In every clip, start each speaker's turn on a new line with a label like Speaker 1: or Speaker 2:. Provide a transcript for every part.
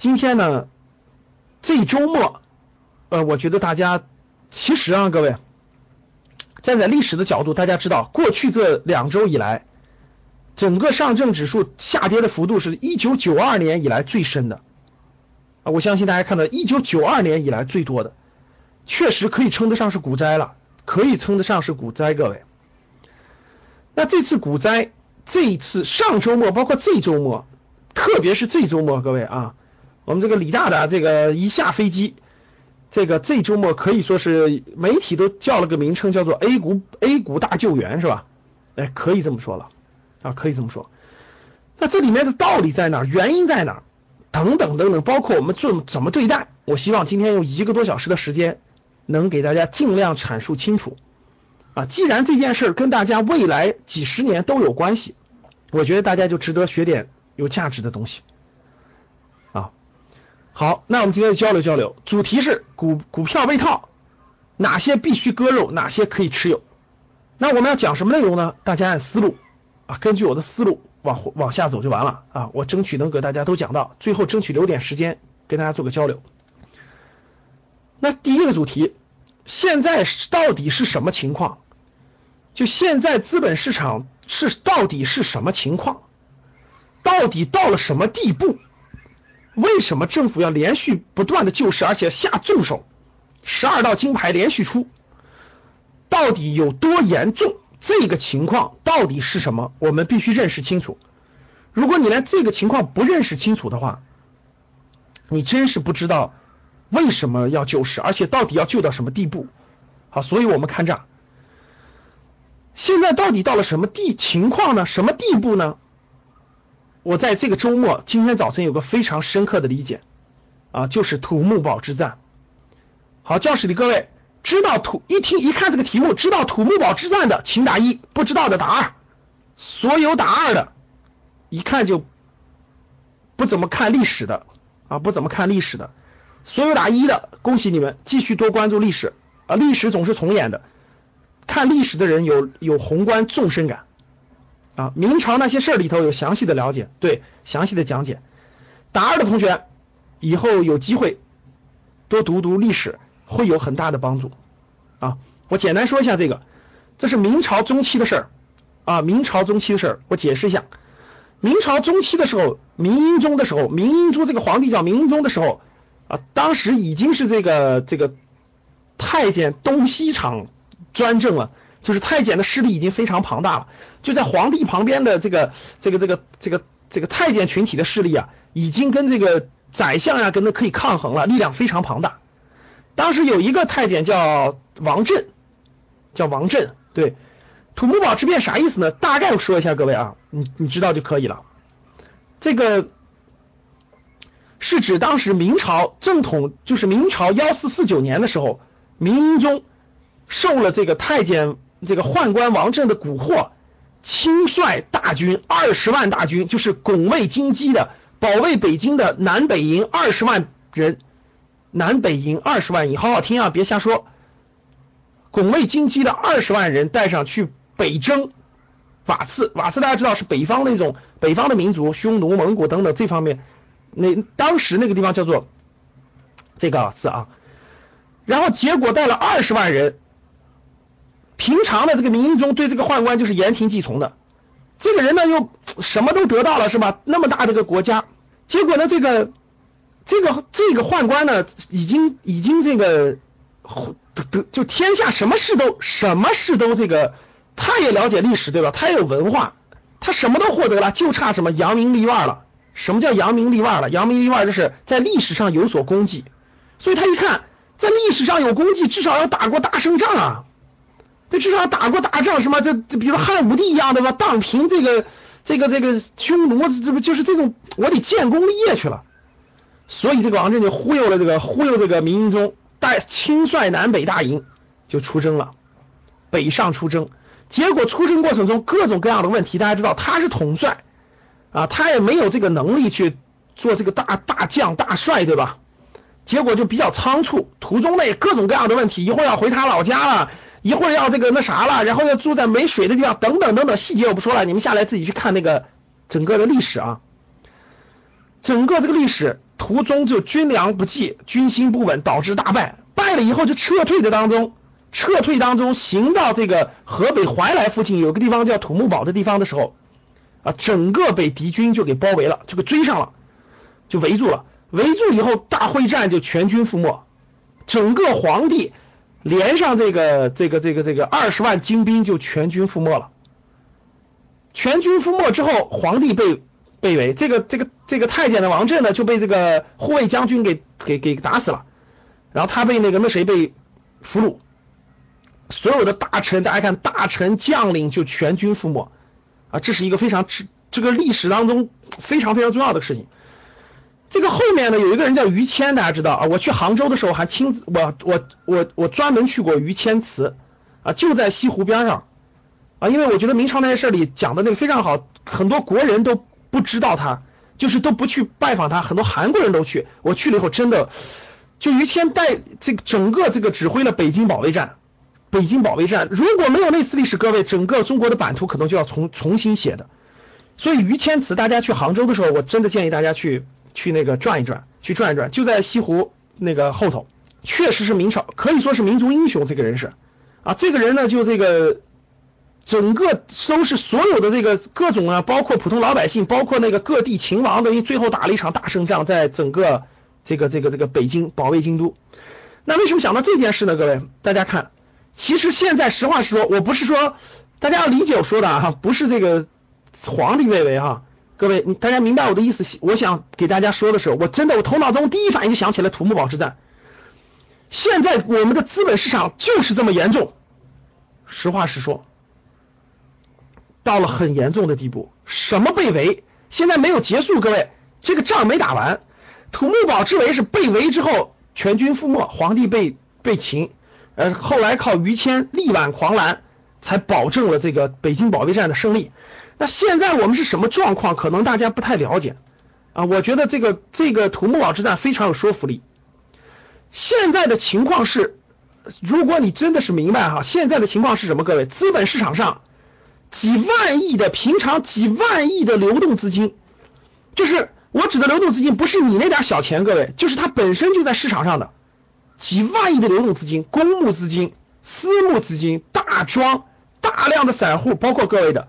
Speaker 1: 今天呢，这周末，呃，我觉得大家其实啊，各位站在历史的角度，大家知道，过去这两周以来，整个上证指数下跌的幅度是1992年以来最深的啊！我相信大家看到，1992年以来最多的，确实可以称得上是股灾了，可以称得上是股灾，各位。那这次股灾，这一次上周末，包括这周末，特别是这周末，各位啊。我们这个李大大这个一下飞机，这个这周末可以说是媒体都叫了个名称，叫做 A 股 A 股大救援，是吧？哎，可以这么说了啊，可以这么说。那这里面的道理在哪？原因在哪？等等等等，包括我们做怎么对待，我希望今天用一个多小时的时间，能给大家尽量阐述清楚啊。既然这件事跟大家未来几十年都有关系，我觉得大家就值得学点有价值的东西。好，那我们今天就交流交流，主题是股股票被套，哪些必须割肉，哪些可以持有。那我们要讲什么内容呢？大家按思路啊，根据我的思路往往下走就完了啊。我争取能给大家都讲到，最后争取留点时间跟大家做个交流。那第一个主题，现在到底是什么情况？就现在资本市场是到底是什么情况？到底到了什么地步？为什么政府要连续不断的救市，而且下重手，十二道金牌连续出，到底有多严重？这个情况到底是什么？我们必须认识清楚。如果你连这个情况不认识清楚的话，你真是不知道为什么要救市，而且到底要救到什么地步。好，所以我们看这，现在到底到了什么地情况呢？什么地步呢？我在这个周末，今天早晨有个非常深刻的理解啊，就是土木堡之战。好，教室里各位知道土一听一看这个题目，知道土木堡之战的，请打一；不知道的打二。所有打二的，一看就不怎么看历史的啊，不怎么看历史的。所有打一的，恭喜你们，继续多关注历史啊，历史总是重演的。看历史的人有有宏观纵深感。啊，明朝那些事儿里头有详细的了解，对，详细的讲解。大二的同学以后有机会多读读历史，会有很大的帮助。啊，我简单说一下这个，这是明朝中期的事儿啊，明朝中期的事儿，我解释一下。明朝中期的时候，明英宗的时候，明英宗这个皇帝叫明英宗的时候啊，当时已经是这个这个太监东西厂专政了。就是太监的势力已经非常庞大了，就在皇帝旁边的这个这个这个这个这个太监群体的势力啊，已经跟这个宰相呀跟他可以抗衡了，力量非常庞大。当时有一个太监叫王振，叫王振，对，土木堡之变啥意思呢？大概说一下，各位啊，你你知道就可以了。这个是指当时明朝正统，就是明朝幺四四九年的时候，明英宗受了这个太监。这个宦官王振的蛊惑，亲率大军二十万大军，就是拱卫京畿的，保卫北京的南北营二十万人，南北营二十万营，好好听啊，别瞎说。拱卫京畿的二十万人带上去北征瓦刺，瓦刺大家知道是北方那种北方的民族，匈奴、蒙古等等这方面，那当时那个地方叫做这个字啊，然后结果带了二十万人。平常的这个明英宗对这个宦官就是言听计从的，这个人呢又什么都得到了是吧？那么大的个国家，结果呢这个这个这个宦官呢已经已经这个得得就天下什么事都什么事都这个，他也了解历史对吧？他也有文化，他什么都获得了，就差什么扬名立万了。什么叫扬名立万了？扬名立万就是在历史上有所功绩，所以他一看在历史上有功绩，至少要打过大胜仗啊。这至少打过大仗，什么这这，比如汉武帝一样的吧，荡平这个这个这个匈奴，这不就是这种？我得建功立业去了。所以这个王振就忽悠了这个忽悠这个明英宗，带亲率南北大营就出征了，北上出征。结果出征过程中各种各样的问题，大家知道他是统帅啊，他也没有这个能力去做这个大大将大帅，对吧？结果就比较仓促，途中呢各种各样的问题，一会儿要回他老家了，一会儿要这个那啥了，然后要住在没水的地方，等等等等，细节我不说了，你们下来自己去看那个整个的历史啊，整个这个历史途中就军粮不济，军心不稳，导致大败，败了以后就撤退的当中。撤退当中，行到这个河北怀来附近有个地方叫土木堡的地方的时候，啊，整个被敌军就给包围了，就给追上了，就围住了。围住以后，大会战就全军覆没，整个皇帝连上这个这个这个这个二十万精兵就全军覆没了。全军覆没之后，皇帝被被围，这个这个这个太监的王振呢就被这个护卫将军给给给打死了，然后他被那个那谁被俘虏。所有的大臣，大家看，大臣将领就全军覆没啊！这是一个非常这这个历史当中非常非常重要的事情。这个后面呢，有一个人叫于谦，大家知道啊？我去杭州的时候还亲自，我我我我专门去过于谦祠啊，就在西湖边上啊，因为我觉得明朝那些事里讲的那个非常好，很多国人都不知道他，就是都不去拜访他，很多韩国人都去。我去了以后，真的就于谦带这个整个这个指挥了北京保卫战。北京保卫战如果没有那次历史，各位整个中国的版图可能就要重重新写的。所以于谦祠，大家去杭州的时候，我真的建议大家去去那个转一转，去转一转，就在西湖那个后头，确实是明朝可以说是民族英雄。这个人是啊，这个人呢就这个整个收拾所有的这个各种啊，包括普通老百姓，包括那个各地秦王，等于最后打了一场大胜仗，在整个这个这个这个北京保卫京都。那为什么想到这件事呢？各位，大家看。其实现在实话实说，我不是说大家要理解我说的啊，不是这个皇帝位为哈，各位你大家明白我的意思？我想给大家说的是，我真的我头脑中第一反应就想起了土木堡之战。现在我们的资本市场就是这么严重，实话实说，到了很严重的地步。什么被围？现在没有结束，各位这个仗没打完。土木堡之围是被围之后全军覆没，皇帝被被擒。呃，后来靠于谦力挽狂澜，才保证了这个北京保卫战的胜利。那现在我们是什么状况？可能大家不太了解啊。我觉得这个这个土木堡之战非常有说服力。现在的情况是，如果你真的是明白哈，现在的情况是什么？各位，资本市场上几万亿的平常几万亿的流动资金，就是我指的流动资金，不是你那点小钱，各位，就是它本身就在市场上的。几万亿的流动资金、公募资金、私募资金、大庄、大量的散户，包括各位的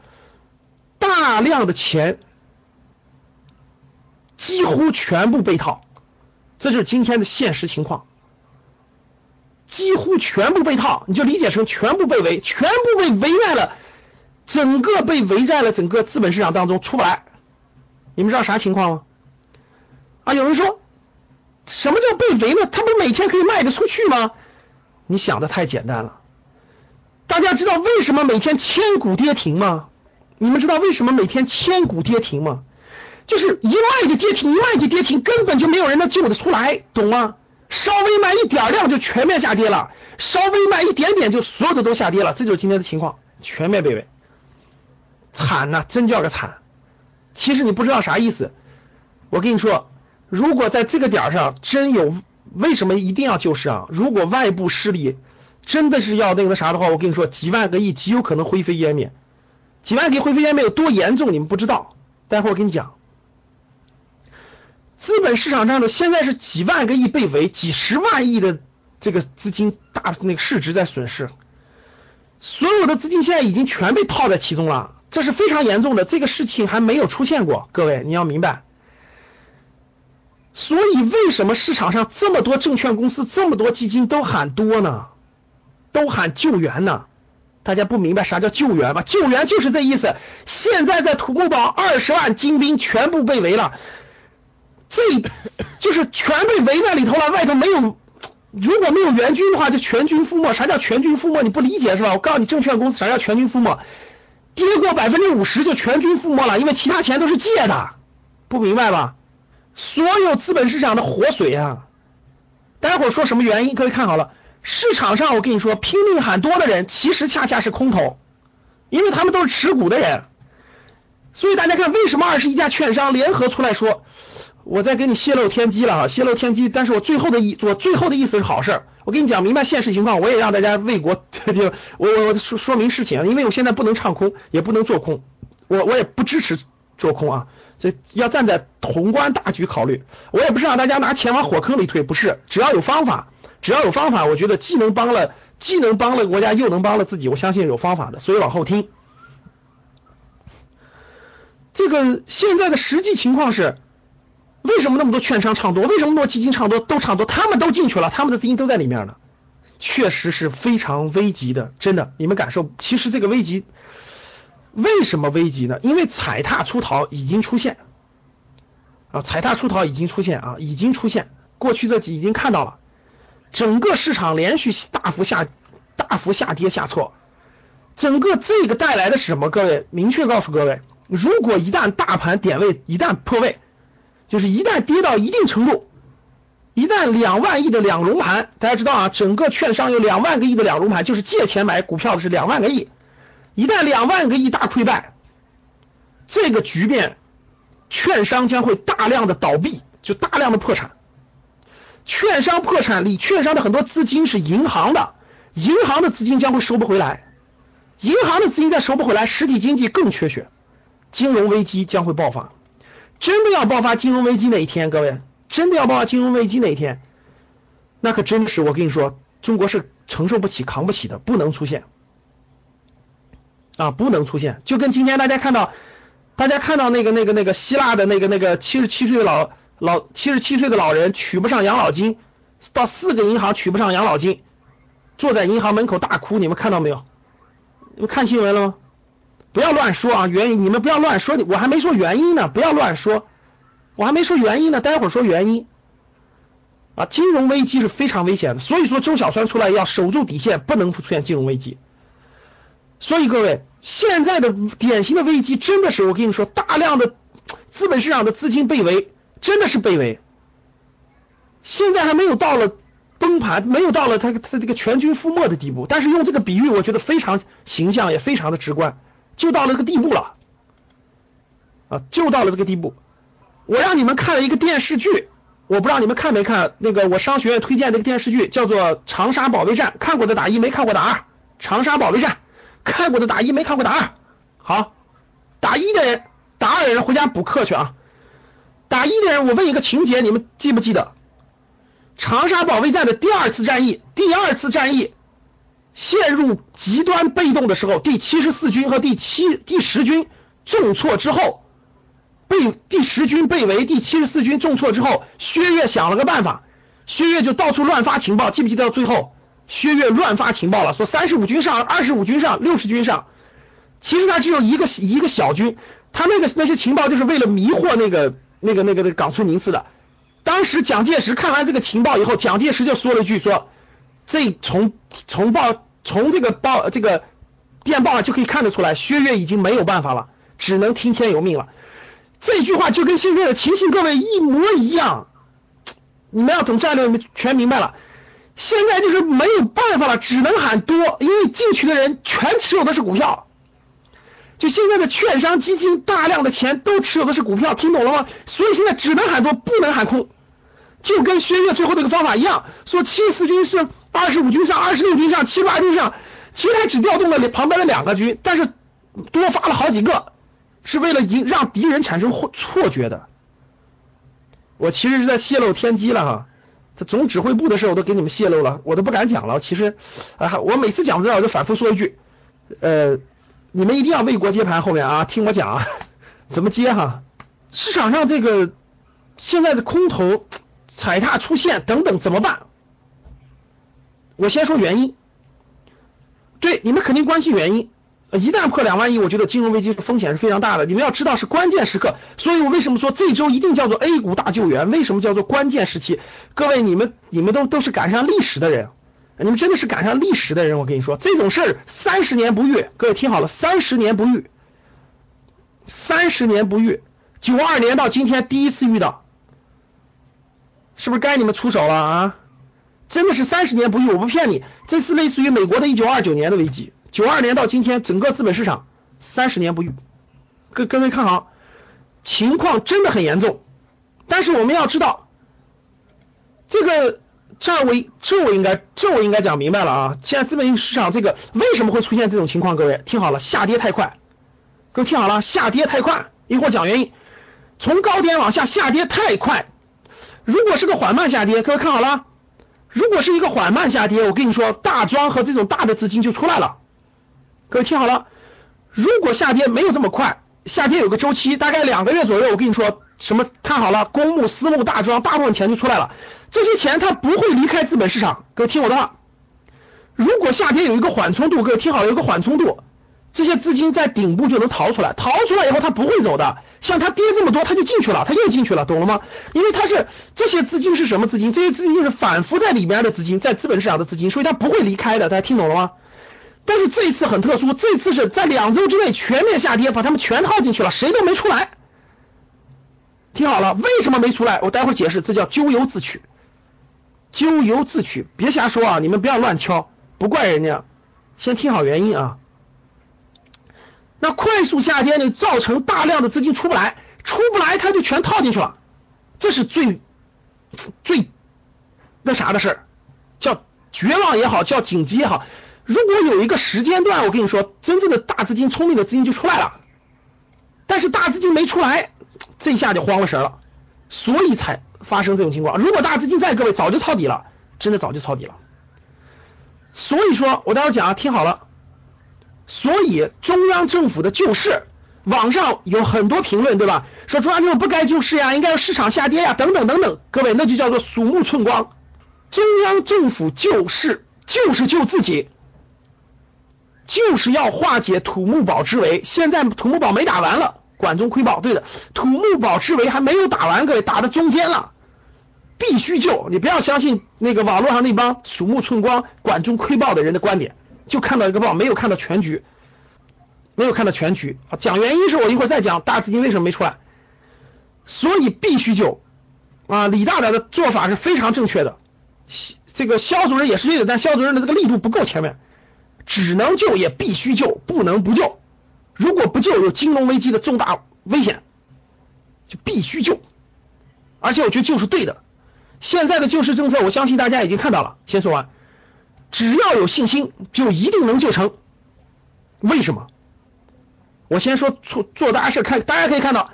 Speaker 1: 大量的钱，几乎全部被套，这就是今天的现实情况。几乎全部被套，你就理解成全部被围，全部被围在了整个被围在了整个资本市场当中出不来。你们知道啥情况吗？啊，有人说。什么叫被围呢？他不每天可以卖得出去吗？你想的太简单了。大家知道为什么每天千股跌停吗？你们知道为什么每天千股跌停吗？就是一卖就跌停，一卖就跌停，根本就没有人能救得出来，懂吗？稍微卖一点量就全面下跌了，稍微卖一点点就所有的都下跌了，这就是今天的情况，全面被围，惨呐，真叫个惨。其实你不知道啥意思，我跟你说。如果在这个点上真有，为什么一定要救市啊？如果外部势力真的是要那个啥的话，我跟你说，几万个亿极有可能灰飞烟灭。几万个亿灰飞烟灭有多严重，你们不知道。待会儿我跟你讲，资本市场上的现在是几万个亿被围，几十万亿的这个资金大那个市值在损失，所有的资金现在已经全被套在其中了，这是非常严重的。这个事情还没有出现过，各位你要明白。所以，为什么市场上这么多证券公司、这么多基金都喊多呢？都喊救援呢？大家不明白啥叫救援吗？救援就是这意思。现在在土木堡，二十万精兵全部被围了，这 就是全被围在里头了。外头没有，如果没有援军的话，就全军覆没。啥叫全军覆没？你不理解是吧？我告诉你，证券公司啥叫全军覆没？跌过百分之五十就全军覆没了，因为其他钱都是借的，不明白吧？所有资本市场的活水啊！待会儿说什么原因？各位看好了，市场上我跟你说，拼命喊多的人，其实恰恰是空头，因为他们都是持股的人。所以大家看，为什么二十一家券商联合出来说，我在给你泄露天机了啊？泄露天机，但是我最后的意，我最后的意思是好事。我跟你讲明白现实情况，我也让大家为国就 我我说说明事情，因为我现在不能唱空，也不能做空，我我也不支持做空啊。这要站在宏观大局考虑，我也不是让大家拿钱往火坑里推，不是，只要有方法，只要有方法，我觉得既能帮了，既能帮了国家，又能帮了自己，我相信有方法的，所以往后听。这个现在的实际情况是，为什么那么多券商唱多？为什么那么多基金唱多？都唱多，他们都进去了，他们的资金都在里面呢，确实是非常危急的，真的，你们感受，其实这个危急。为什么危急呢？因为踩踏出逃已经出现啊，踩踏出逃已经出现啊，已经出现。过去这几已经看到了，整个市场连续大幅下、大幅下跌下挫，整个这个带来的是什么？各位，明确告诉各位，如果一旦大盘点位一旦破位，就是一旦跌到一定程度，一旦两万亿的两融盘，大家知道啊，整个券商有两万个亿的两融盘，就是借钱买股票的是两万个亿。一旦两万个亿大溃败，这个局面，券商将会大量的倒闭，就大量的破产。券商破产，里券商的很多资金是银行的，银行的资金将会收不回来，银行的资金再收不回来，实体经济更缺血，金融危机将会爆发。真的要爆发金融危机那一天，各位，真的要爆发金融危机那一天，那可真是我跟你说，中国是承受不起、扛不起的，不能出现。啊，不能出现，就跟今天大家看到，大家看到那个那个那个希腊的那个那个七十七岁的老老七十七岁的老人取不上养老金，到四个银行取不上养老金，坐在银行门口大哭，你们看到没有？你们看新闻了吗？不要乱说啊，原因你们不要乱说，我还没说原因呢，不要乱说，我还没说原因呢，待会儿说原因。啊，金融危机是非常危险的，所以说周小川出来要守住底线，不能出现金融危机。所以各位，现在的典型的危机真的是我跟你说，大量的资本市场的资金被围，真的是被围。现在还没有到了崩盘，没有到了他他这个全军覆没的地步，但是用这个比喻，我觉得非常形象，也非常的直观，就到了这个地步了啊，就到了这个地步。我让你们看了一个电视剧，我不知道你们看没看那个我商学院推荐那个电视剧，叫做《长沙保卫战》，看过的打一，没看过打二，《长沙保卫战》。看过的打一，没看过打二。好，打一的人，打二的人回家补课去啊。打一的人，我问一个情节，你们记不记得？长沙保卫战的第二次战役，第二次战役陷入极端被动的时候，第七十四军和第七第十军重挫之后，被第十军被围，第七十四军重挫之后，薛岳想了个办法，薛岳就到处乱发情报，记不记得到最后？薛岳乱发情报了，说三十五军上，二十五军上，六十军上。其实他只有一个一个小军，他那个那些情报就是为了迷惑那个那个那个那个冈村宁次的。当时蒋介石看完这个情报以后，蒋介石就说了一句说，这从从报从这个报这个电报就可以看得出来，薛岳已经没有办法了，只能听天由命了。这句话就跟现在的情形各位一模一样。你们要懂战略，你们全明白了。现在就是没有办法了，只能喊多，因为进去的人全持有的是股票。就现在的券商基金大量的钱都持有的是股票，听懂了吗？所以现在只能喊多，不能喊空。就跟薛岳最后那个方法一样，说七四军是二十五军上，二十六军上，七八军上，其实他只调动了旁边的两个军，但是多发了好几个，是为了引让敌人产生错觉的。我其实是在泄露天机了哈。总指挥部的事我都给你们泄露了，我都不敢讲了。其实啊，我每次讲这我就反复说一句，呃，你们一定要为国接盘。后面啊，听我讲啊 怎么接哈。市场上这个现在的空头踩踏出现等等怎么办？我先说原因。对，你们肯定关心原因。一旦破两万亿，我觉得金融危机风险是非常大的。你们要知道是关键时刻，所以我为什么说这周一定叫做 A 股大救援？为什么叫做关键时期？各位，你们你们都都是赶上历史的人，你们真的是赶上历史的人。我跟你说，这种事儿三十年不遇，各位听好了，三十年不遇，三十年不遇，九二年到今天第一次遇到，是不是该你们出手了啊？真的是三十年不遇，我不骗你，这次类似于美国的一九二九年的危机，九二年到今天，整个资本市场三十年不遇。各各位看好，情况真的很严重。但是我们要知道，这个这我这我应该这我应该讲明白了啊。现在资本市场这个为什么会出现这种情况？各位听好了，下跌太快。各位听好了，下跌太快，一会儿讲原因。从高点往下下跌太快，如果是个缓慢下跌，各位看好了。如果是一个缓慢下跌，我跟你说，大庄和这种大的资金就出来了。各位听好了，如果下跌没有这么快，下跌有个周期，大概两个月左右，我跟你说什么？看好了，公募、私募、大庄，大部分钱就出来了。这些钱它不会离开资本市场。各位听我的话，如果下跌有一个缓冲度，各位听好了，有个缓冲度。这些资金在顶部就能逃出来，逃出来以后它不会走的。像它跌这么多，它就进去了，它又进去了，懂了吗？因为它是这些资金是什么资金？这些资金就是反复在里面的资金，在资本市场的资金，所以它不会离开的。大家听懂了吗？但是这一次很特殊，这次是在两周之内全面下跌，把他们全套进去了，谁都没出来。听好了，为什么没出来？我待会解释，这叫咎由自取。咎由自取，别瞎说啊！你们不要乱敲，不怪人家。先听好原因啊。那快速下跌呢，造成大量的资金出不来，出不来他就全套进去了，这是最最那啥的事儿，叫绝望也好，叫紧急也好。如果有一个时间段，我跟你说，真正的大资金、聪明的资金就出来了，但是大资金没出来，这下就慌了神了，所以才发生这种情况。如果大资金在，各位早就抄底了，真的早就抄底了。所以说我待会儿讲，听好了。所以中央政府的救市，网上有很多评论，对吧？说中央政府不该救市呀，应该要市场下跌呀，等等等等。各位，那就叫做鼠目寸光。中央政府救市就是救自己，就是要化解土木堡之围。现在土木堡没打完了，管中窥豹，对的，土木堡之围还没有打完，各位打到中间了，必须救。你不要相信那个网络上那帮鼠目寸光、管中窥豹的人的观点。就看到一个报，没有看到全局，没有看到全局啊！讲原因是我一会儿再讲大资金为什么没出来，所以必须救啊！李大胆的做法是非常正确的，这个肖主任也是对的，但肖主任的这个力度不够，前面只能救也必须救，不能不救。如果不救，有金融危机的重大危险，就必须救。而且我觉得救是对的，现在的救市政策，我相信大家已经看到了。先说完。只要有信心，就一定能救成。为什么？我先说做做大事，看大家可以看到，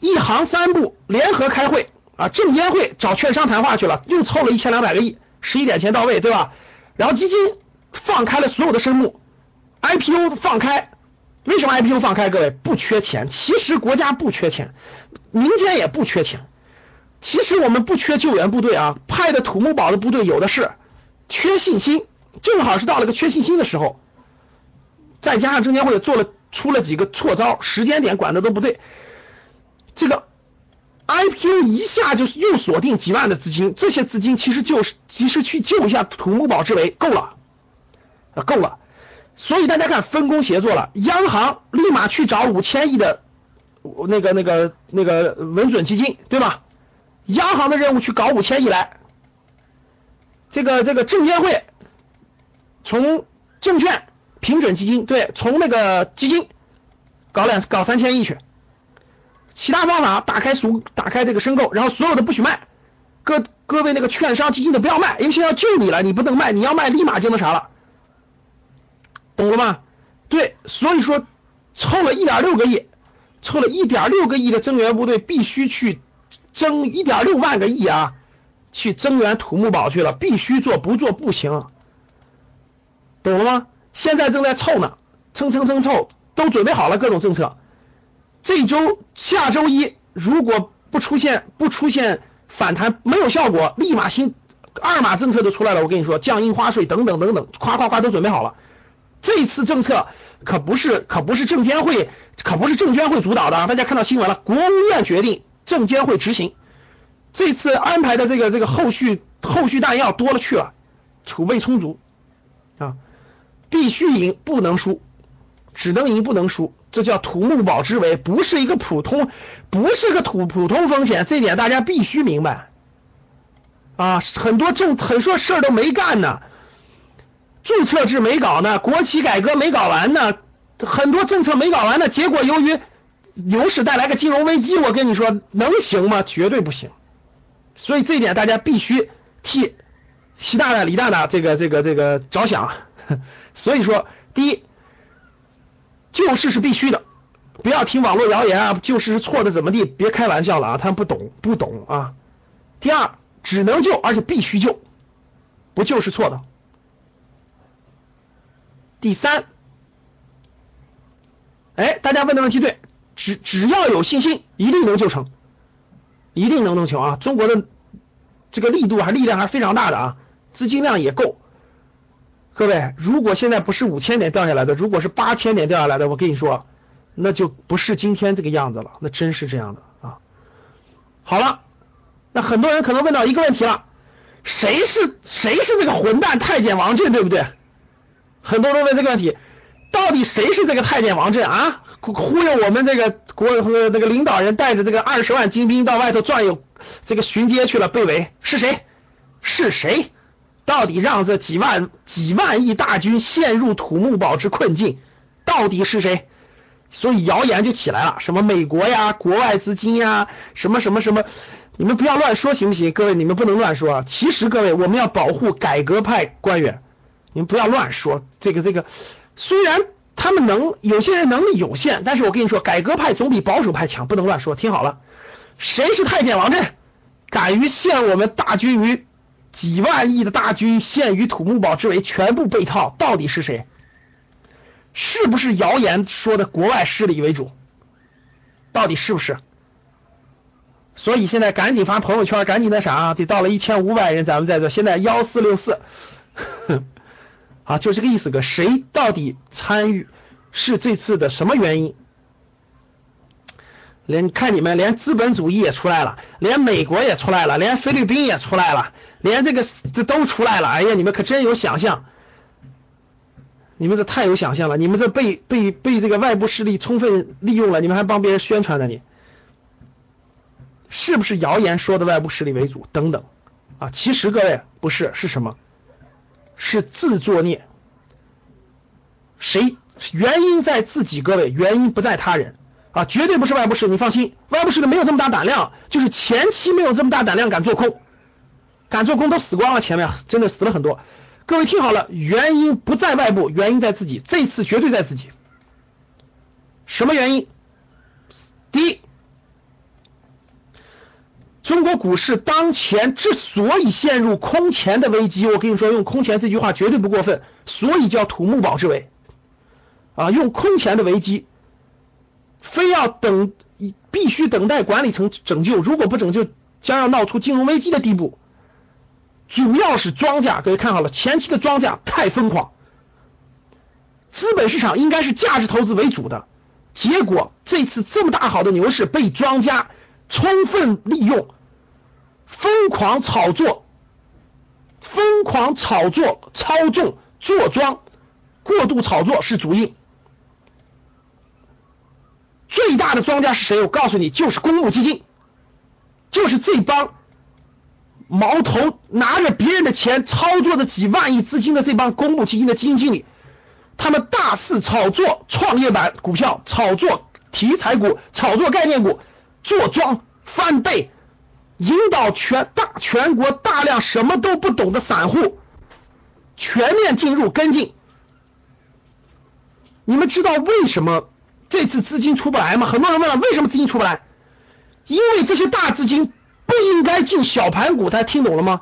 Speaker 1: 一行三部联合开会啊，证监会找券商谈话去了，又凑了一千两百个亿，十一点前到位，对吧？然后基金放开了所有的生目，IPO 放开，为什么 IPO 放开？各位不缺钱，其实国家不缺钱，民间也不缺钱，其实我们不缺救援部队啊，派的土木堡的部队有的是。缺信心，正好是到了个缺信心的时候，再加上证监会做了出了几个错招，时间点管的都不对，这个 IPO 一下就又锁定几万的资金，这些资金其实就是及时去救一下土木堡之围，够了，够了，所以大家看分工协作了，央行立马去找五千亿的那个那个那个稳准基金，对吧？央行的任务去搞五千亿来。这个这个证监会从证券平准基金对，从那个基金搞两搞三千亿去，其他方法打开赎打开这个申购，然后所有的不许卖，各各位那个券商基金的不要卖，因为现在要救你了，你不能卖，你要卖立马就那啥了，懂了吗？对，所以说凑了一点六个亿，凑了一点六个亿的增援部队必须去增一点六万个亿啊。去增援土木堡去了，必须做，不做不行，懂了吗？现在正在凑呢，蹭蹭蹭凑，都准备好了各种政策。这周下周一如果不出现不出现反弹，没有效果，立马新二码政策就出来了。我跟你说，降印花税等等等等，夸夸夸都准备好了。这次政策可不是可不是证监会可不是证监会主导的，大家看到新闻了，国务院决定，证监会执行。这次安排的这个这个后续后续弹药多了去了，储备充足啊，必须赢不能输，只能赢不能输，这叫土木堡之围，不是一个普通，不是个土普通风险，这点大家必须明白，啊，很多政很多事儿都没干呢，注册制没搞呢，国企改革没搞完呢，很多政策没搞完呢，结果由于牛市带来个金融危机，我跟你说能行吗？绝对不行。所以这一点大家必须替习大大、李大大这个这个这个着想。所以说，第一，救市是必须的，不要听网络谣言啊，救市是错的怎么地？别开玩笑了啊，他们不懂不懂啊。第二，只能救，而且必须救，不救是错的。第三，哎，大家问的问题对，只只要有信心，一定能救成，一定能弄成啊！中国的这个力度还力量还是非常大的啊，资金量也够。各位，如果现在不是五千点掉下来的，如果是八千点掉下来的，我跟你说，那就不是今天这个样子了，那真是这样的啊。好了，那很多人可能问到一个问题了，谁是谁是这个混蛋太监王震，对不对？很多人问这个问题，到底谁是这个太监王震啊？忽悠我们这个国那个领导人带着这个二十万精兵到外头转悠，这个巡街去了，被围是谁？是谁？到底让这几万几万亿大军陷入土木堡之困境，到底是谁？所以谣言就起来了，什么美国呀、国外资金呀、什么什么什么，你们不要乱说行不行？各位，你们不能乱说。其实各位，我们要保护改革派官员，你们不要乱说。这个这个，虽然他们能有些人能力有限，但是我跟你说，改革派总比保守派强，不能乱说。听好了，谁是太监王振？敢于陷我们大军于？几万亿的大军陷于土木堡之围，全部被套，到底是谁？是不是谣言说的国外势力为主？到底是不是？所以现在赶紧发朋友圈，赶紧那啥，得到了一千五百人，咱们在这。现在幺四六四，啊，就这个意思。个谁到底参与？是这次的什么原因？连看你们，连资本主义也出来了，连美国也出来了，连菲律宾也出来了。连这个这都出来了，哎呀，你们可真有想象，你们这太有想象了，你们这被被被这个外部势力充分利用了，你们还帮别人宣传呢，你是不是谣言说的外部势力为主？等等啊，其实各位不是，是什么？是自作孽，谁原因在自己？各位原因不在他人啊，绝对不是外部势力，你放心，外部势力没有这么大胆量，就是前期没有这么大胆量敢做空。敢做空都死光了，前面真的死了很多。各位听好了，原因不在外部，原因在自己。这次绝对在自己。什么原因？第一，中国股市当前之所以陷入空前的危机，我跟你说，用空前这句话绝对不过分，所以叫土木堡之围啊，用空前的危机，非要等，必须等待管理层拯救，如果不拯救，将要闹出金融危机的地步。主要是庄家，各位看好了，前期的庄家太疯狂，资本市场应该是价值投资为主的，结果这次这么大好的牛市被庄家充分利用，疯狂炒作，疯狂炒作、操纵、坐庄、过度炒作是主因，最大的庄家是谁？我告诉你，就是公募基金，就是这帮。矛头拿着别人的钱操作着几万亿资金的这帮公募基金的基金经理，他们大肆炒作创业板股票，炒作题材股，炒作概念股，坐庄翻倍，引导全大全国大量什么都不懂的散户全面进入跟进。你们知道为什么这次资金出不来吗？很多人问了，为什么资金出不来？因为这些大资金。不应该进小盘股，大家听懂了吗？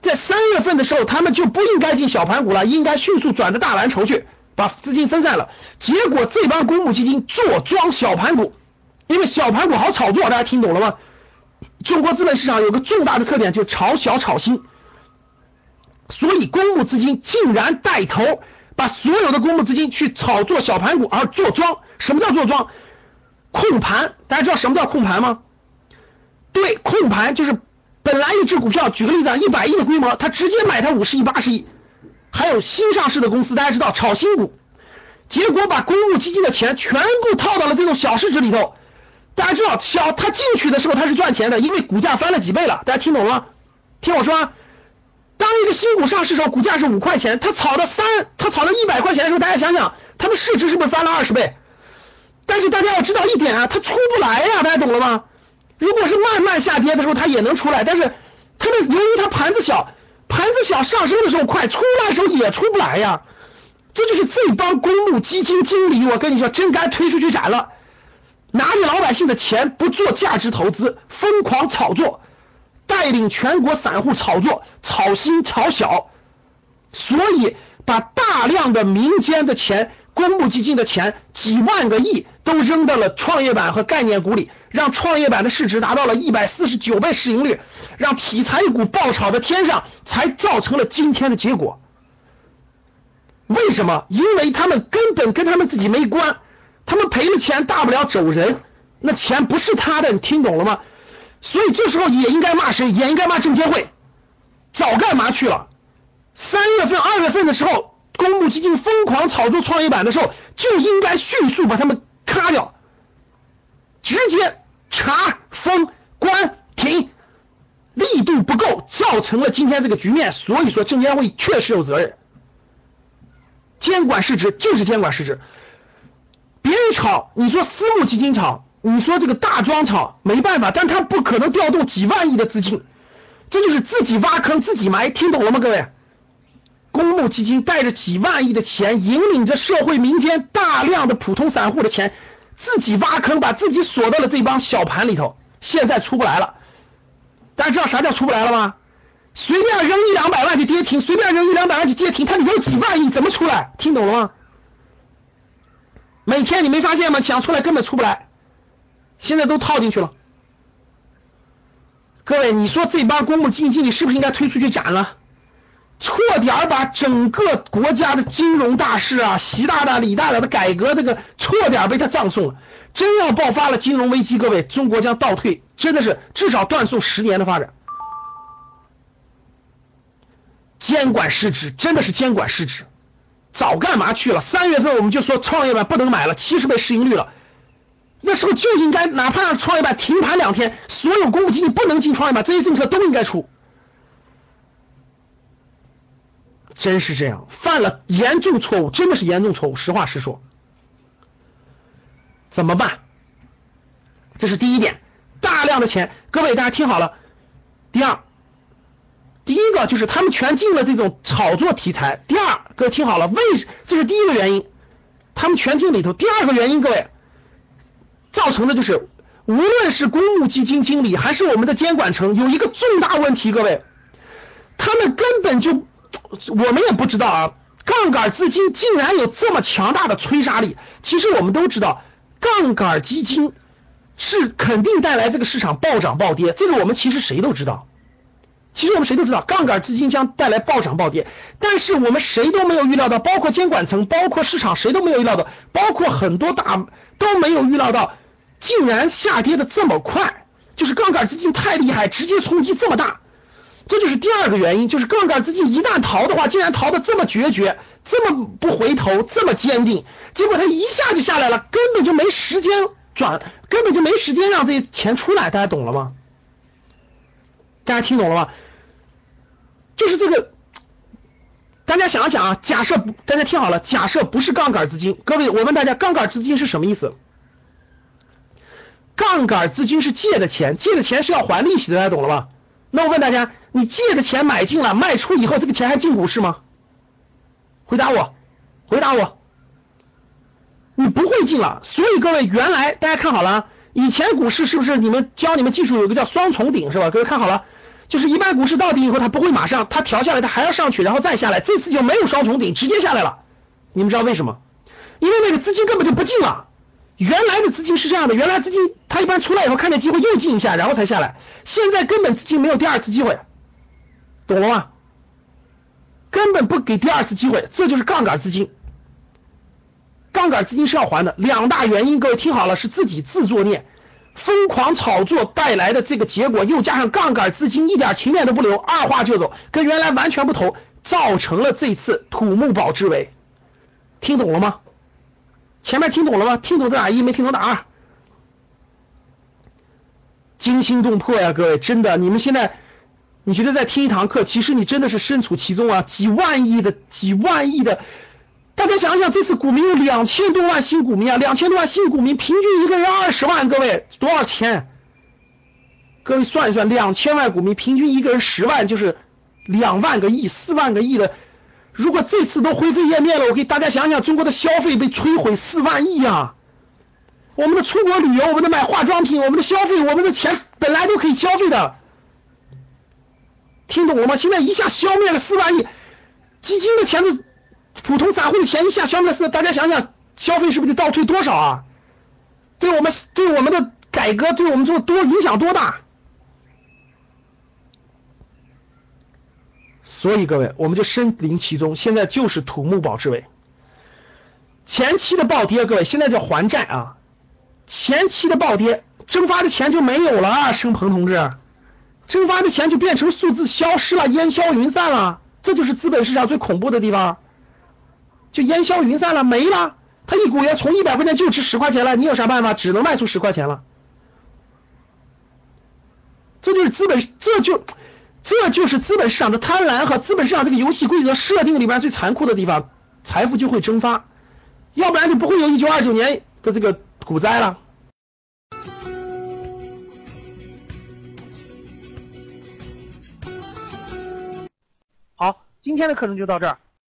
Speaker 1: 在三月份的时候，他们就不应该进小盘股了，应该迅速转到大蓝筹去，把资金分散了。结果这帮公募基金做庄小盘股，因为小盘股好炒作，大家听懂了吗？中国资本市场有个重大的特点，就炒小炒新，所以公募资金竟然带头把所有的公募资金去炒作小盘股而做庄。什么叫做庄？控盘，大家知道什么叫控盘吗？对，控盘就是本来一只股票，举个例子啊，一百亿的规模，他直接买它五十亿、八十亿。还有新上市的公司，大家知道炒新股，结果把公募基金的钱全部套到了这种小市值里头。大家知道，小他进去的时候他是赚钱的，因为股价翻了几倍了。大家听懂了吗？听我说，当一个新股上市时候，股价是五块钱，它炒到三，它炒到一百块钱的时候，大家想想，它的市值是不是翻了二十倍？但是大家要知道一点啊，它出不来呀，大家懂了吗？如果是慢慢下跌的时候，它也能出来，但是它的由于它盘子小，盘子小上升的时候快，出来的时候也出不来呀。这就是这帮公募基金经理，我跟你说，真该推出去斩了。拿着老百姓的钱不做价值投资，疯狂炒作，带领全国散户炒作，炒新炒小，所以把大量的民间的钱、公募基金的钱，几万个亿都扔到了创业板和概念股里，让创业板的市值达到了一百四十九倍市盈率，让题材股爆炒到天上，才造成了今天的结果。为什么？因为他们根本跟他们自己没关。他们赔了钱，大不了走人，那钱不是他的，你听懂了吗？所以这时候也应该骂谁？也应该骂证监会，早干嘛去了？三月份、二月份的时候，公募基金疯狂炒作创业板的时候，就应该迅速把他们咔掉，直接查封关停，力度不够，造成了今天这个局面。所以说，证监会确实有责任，监管失职就是监管失职。别人炒，你说私募基金炒，你说这个大庄炒，没办法，但他不可能调动几万亿的资金，这就是自己挖坑自己埋，听懂了吗，各位？公募基金带着几万亿的钱，引领着社会民间大量的普通散户的钱，自己挖坑，把自己锁到了这帮小盘里头，现在出不来了。大家知道啥叫出不来了吗？随便扔一两百万就跌停，随便扔一两百万就跌停，它里头有几万亿，怎么出来？听懂了吗？每天你没发现吗？想出来根本出不来，现在都套进去了。各位，你说这帮公募基金经理是不是应该推出去斩了？错点把整个国家的金融大事啊，习大大、李大大的改革这个错点被他葬送了。真要爆发了金融危机，各位，中国将倒退，真的是至少断送十年的发展。监管失职，真的是监管失职。早干嘛去了？三月份我们就说创业板不能买了，七十倍市盈率了。那时候就应该哪怕让创业板停盘两天，所有公募基金不能进创业板，这些政策都应该出。真是这样，犯了严重错误，真的是严重错误。实话实说，怎么办？这是第一点，大量的钱，各位大家听好了。第二。第一个就是他们全进了这种炒作题材。第二，各位听好了，为这是第一个原因，他们全进里头。第二个原因，各位造成的就是，无论是公募基金经理还是我们的监管层，有一个重大问题，各位，他们根本就我们也不知道啊，杠杆资金竟然有这么强大的催杀力。其实我们都知道，杠杆基金是肯定带来这个市场暴涨暴跌，这个我们其实谁都知道。其实我们谁都知道，杠杆资金将带来暴涨暴跌，但是我们谁都没有预料到，包括监管层，包括市场，谁都没有预料到，包括很多大都没有预料到，竟然下跌的这么快，就是杠杆资金太厉害，直接冲击这么大，这就是第二个原因，就是杠杆资金一旦逃的话，竟然逃的这么决绝，这么不回头，这么坚定，结果它一下就下来了，根本就没时间转，根本就没时间让这些钱出来，大家懂了吗？大家听懂了吗？就是这个，大家想一想啊，假设大家听好了，假设不是杠杆资金，各位，我问大家，杠杆资金是什么意思？杠杆资金是借的钱，借的钱是要还利息的，大家懂了吗？那我问大家，你借的钱买进了，卖出以后，这个钱还进股市吗？回答我，回答我，你不会进了。所以各位，原来大家看好了，以前股市是不是你们教你们技术有个叫双重顶是吧？各位看好了。就是一般股市到底以后，它不会马上它调下来，它还要上去，然后再下来。这次就没有双重顶，直接下来了。你们知道为什么？因为那个资金根本就不进了。原来的资金是这样的，原来资金它一般出来以后看见机会又进一下，然后才下来。现在根本资金没有第二次机会，懂了吗？根本不给第二次机会，这就是杠杆资金。杠杆资金是要还的，两大原因，各位听好了，是自己自作孽。疯狂炒作带来的这个结果，又加上杠杆资金一点情面都不留，二话就走，跟原来完全不同，造成了这次土木堡之围。听懂了吗？前面听懂了吗？听懂的打一，没听懂打二。惊心动魄呀，各位，真的，你们现在你觉得在听一堂课，其实你真的是身处其中啊！几万亿的，几万亿的，大家想想，这次股民有两千多万新股民啊，两千多万新股民，平均一个人二十万，各位多少钱？各位算一算，两千万股民，平均一个人十万，就是两万个亿、四万个亿的。如果这次都灰飞烟灭了，我给大家想想，中国的消费被摧毁四万亿啊！我们的出国旅游，我们的买化妆品，我们的消费，我们的钱本来都可以消费的。听懂了吗？现在一下消灭了四万亿，基金的钱都，普通散户的钱一下消灭四，大家想想，消费是不是得倒退多少啊？对我们对我们的改革，对我们做多影响多大？所以各位，我们就身临其中，现在就是土木堡之围。前期的暴跌，各位现在叫还债啊！前期的暴跌，蒸发的钱就没有了啊，生鹏同志。蒸发的钱就变成数字消失了，烟消云散了，这就是资本市场最恐怖的地方，就烟消云散了，没了。他一股烟从一百块钱就值十块钱了，你有啥办法？只能卖出十块钱了。这就是资本，这就这就是资本市场的贪婪和资本市场这个游戏规则设定里边最残酷的地方，财富就会蒸发，要不然就不会有一九二九年的这个股灾了。好，今天的课程就到这儿。